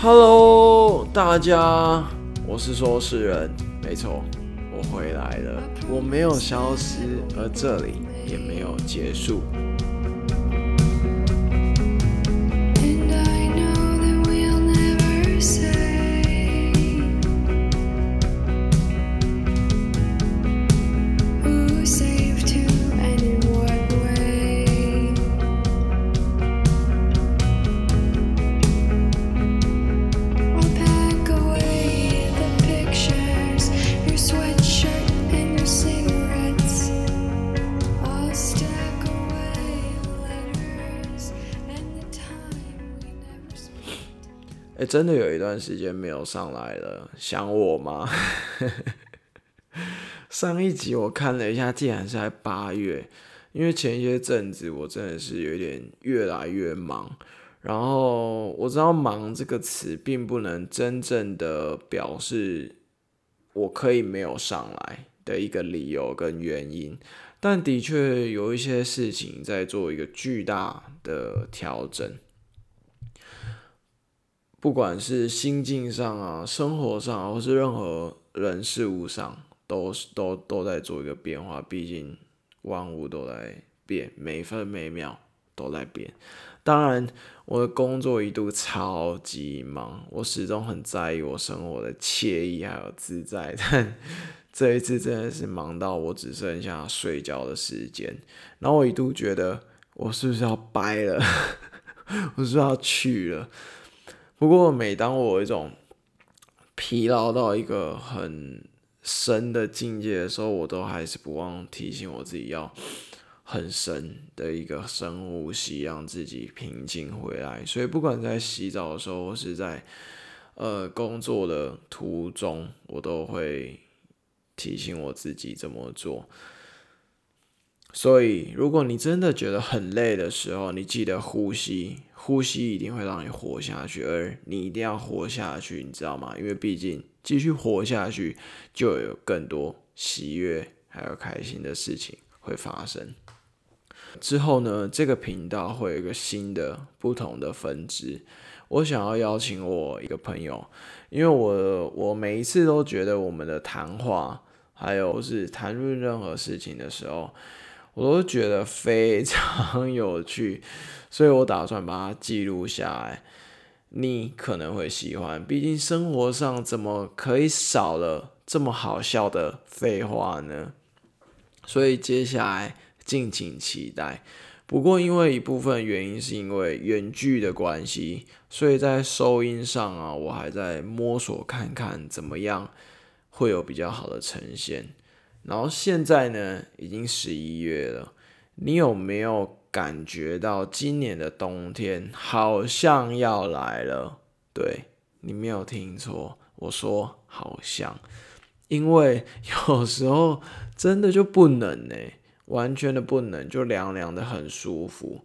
Hello，大家，我是说是人，没错，我回来了，我没有消失，而这里也没有结束。真的有一段时间没有上来了，想我吗？上一集我看了一下，竟然是在八月，因为前一些阵子我真的是有点越来越忙，然后我知道“忙”这个词并不能真正的表示我可以没有上来的一个理由跟原因，但的确有一些事情在做一个巨大的调整。不管是心境上啊、生活上，或是任何人事物上，都都都在做一个变化。毕竟万物都在变，每分每秒都在变。当然，我的工作一度超级忙，我始终很在意我生活的惬意还有自在。但这一次真的是忙到我只剩下睡觉的时间。然后我一度觉得，我是不是要掰了？我是不是要去了？不过，每当我一种疲劳到一个很深的境界的时候，我都还是不忘提醒我自己要很深的一个深呼吸，让自己平静回来。所以，不管在洗澡的时候，或是在呃工作的途中，我都会提醒我自己这么做。所以，如果你真的觉得很累的时候，你记得呼吸。呼吸一定会让你活下去，而你一定要活下去，你知道吗？因为毕竟继续活下去，就有更多喜悦还有开心的事情会发生。之后呢，这个频道会有一个新的、不同的分支。我想要邀请我一个朋友，因为我我每一次都觉得我们的谈话，还有是谈论任何事情的时候。我都觉得非常 有趣，所以我打算把它记录下来。你可能会喜欢，毕竟生活上怎么可以少了这么好笑的废话呢？所以接下来敬请期待。不过因为一部分原因是因为远距的关系，所以在收音上啊，我还在摸索看看怎么样会有比较好的呈现。然后现在呢，已经十一月了，你有没有感觉到今年的冬天好像要来了？对你没有听错，我说好像，因为有时候真的就不冷呢，完全的不冷，就凉凉的很舒服。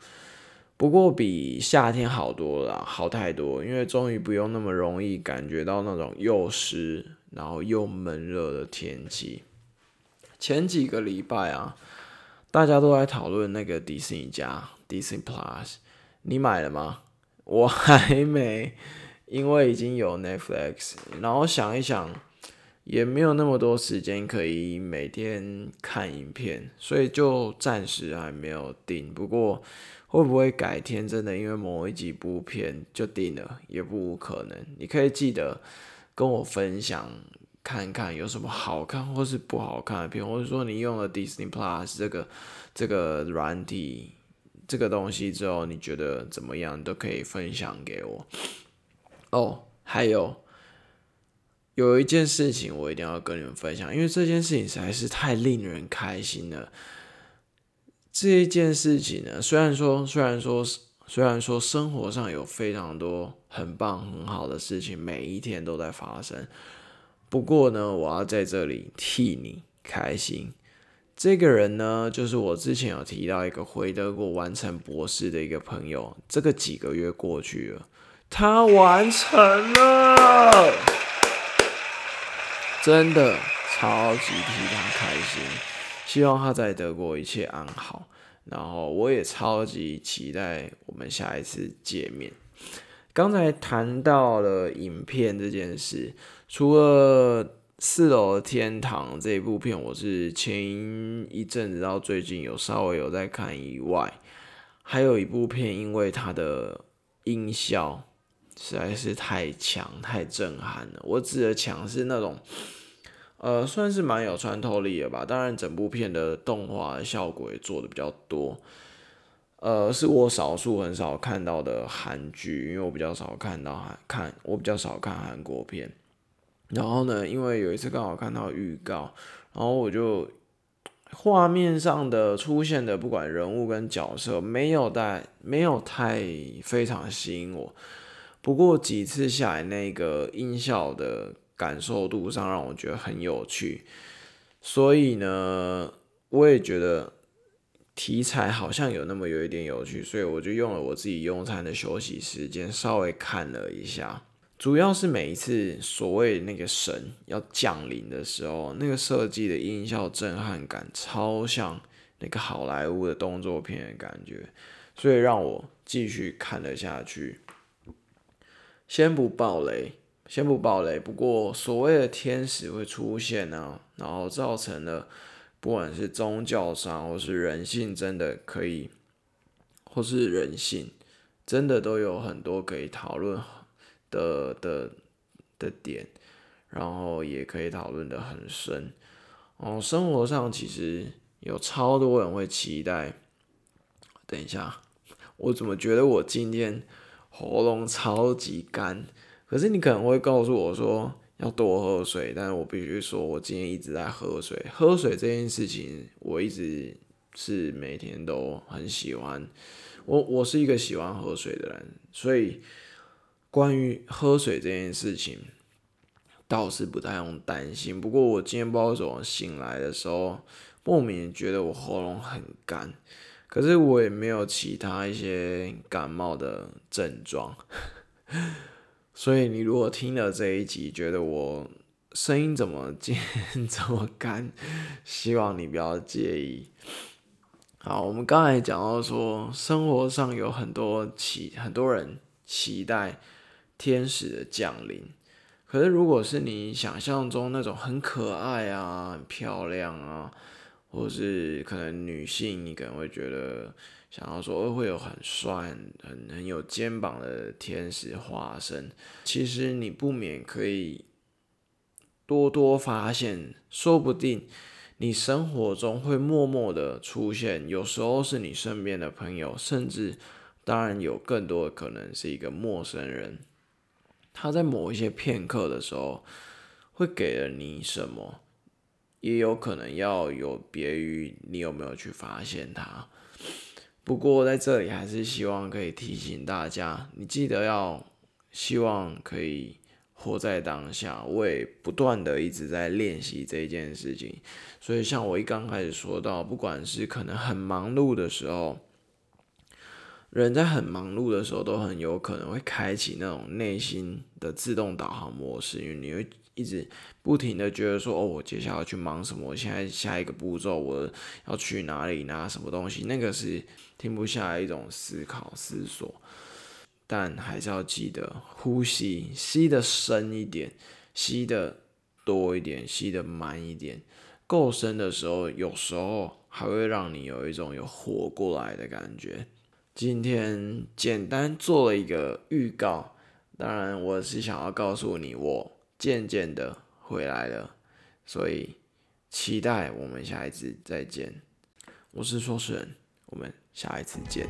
不过比夏天好多了，好太多，因为终于不用那么容易感觉到那种又湿然后又闷热的天气。前几个礼拜啊，大家都在讨论那个迪士尼加 Disney Plus，你买了吗？我还没，因为已经有 Netflix。然后想一想，也没有那么多时间可以每天看影片，所以就暂时还没有订。不过会不会改天真的因为某一几部片就订了，也不无可能。你可以记得跟我分享。看看有什么好看或是不好看的片，或者说你用了 Disney Plus 这个这个软体这个东西之后，你觉得怎么样？都可以分享给我。哦，还有有一件事情我一定要跟你们分享，因为这件事情实在是太令人开心了。这一件事情呢，虽然说虽然说虽然说生活上有非常多很棒很好的事情，每一天都在发生。不过呢，我要在这里替你开心。这个人呢，就是我之前有提到一个回德国完成博士的一个朋友。这个几个月过去了，他完成了，真的超级替他开心。希望他在德国一切安好。然后我也超级期待我们下一次见面。刚才谈到了影片这件事，除了《四楼的天堂》这一部片，我是前一阵子到最近有稍微有在看以外，还有一部片，因为它的音效实在是太强、太震撼了。我指的强是那种，呃，算是蛮有穿透力的吧。当然，整部片的动画效果也做的比较多。呃，是我少数很少看到的韩剧，因为我比较少看到韩看，我比较少看韩国片。然后呢，因为有一次刚好看到预告，然后我就画面上的出现的不管人物跟角色，没有带没有太非常吸引我。不过几次下来，那个音效的感受度上让我觉得很有趣，所以呢，我也觉得。题材好像有那么有一点有趣，所以我就用了我自己用餐的休息时间稍微看了一下。主要是每一次所谓那个神要降临的时候，那个设计的音效震撼感超像那个好莱坞的动作片的感觉，所以让我继续看了下去。先不爆雷，先不爆雷。不过所谓的天使会出现呢，然后造成了。不管是宗教上，或是人性，真的可以，或是人性，真的都有很多可以讨论的的的点，然后也可以讨论的很深。哦，生活上其实有超多人会期待。等一下，我怎么觉得我今天喉咙超级干？可是你可能会告诉我说。要多喝水，但是我必须说，我今天一直在喝水。喝水这件事情，我一直是每天都很喜欢。我我是一个喜欢喝水的人，所以关于喝水这件事情，倒是不太用担心。不过我今天不知道怎么醒来的时候，莫名觉得我喉咙很干，可是我也没有其他一些感冒的症状。所以你如果听了这一集，觉得我声音怎么尖、这么干，希望你不要介意。好，我们刚才讲到说，生活上有很多期，很多人期待天使的降临。可是，如果是你想象中那种很可爱啊、很漂亮啊，或是可能女性，你可能会觉得。想要说会有很帅、很很有肩膀的天使化身，其实你不免可以多多发现，说不定你生活中会默默的出现，有时候是你身边的朋友，甚至当然有更多的可能是一个陌生人，他在某一些片刻的时候会给了你什么，也有可能要有别于你有没有去发现他。不过在这里还是希望可以提醒大家，你记得要希望可以活在当下。我也不断的一直在练习这件事情，所以像我一刚开始说到，不管是可能很忙碌的时候，人在很忙碌的时候，都很有可能会开启那种内心的自动导航模式，因为你会。一直不停的觉得说，哦，我接下来要去忙什么？我现在下一个步骤我要去哪里拿什么东西？那个是停不下来一种思考思索，但还是要记得呼吸，吸的深一点，吸的多一点，吸的慢一点。够深的时候，有时候还会让你有一种有活过来的感觉。今天简单做了一个预告，当然我是想要告诉你我。渐渐的回来了所以期待我们下一次再见。我是说是我们下一次见。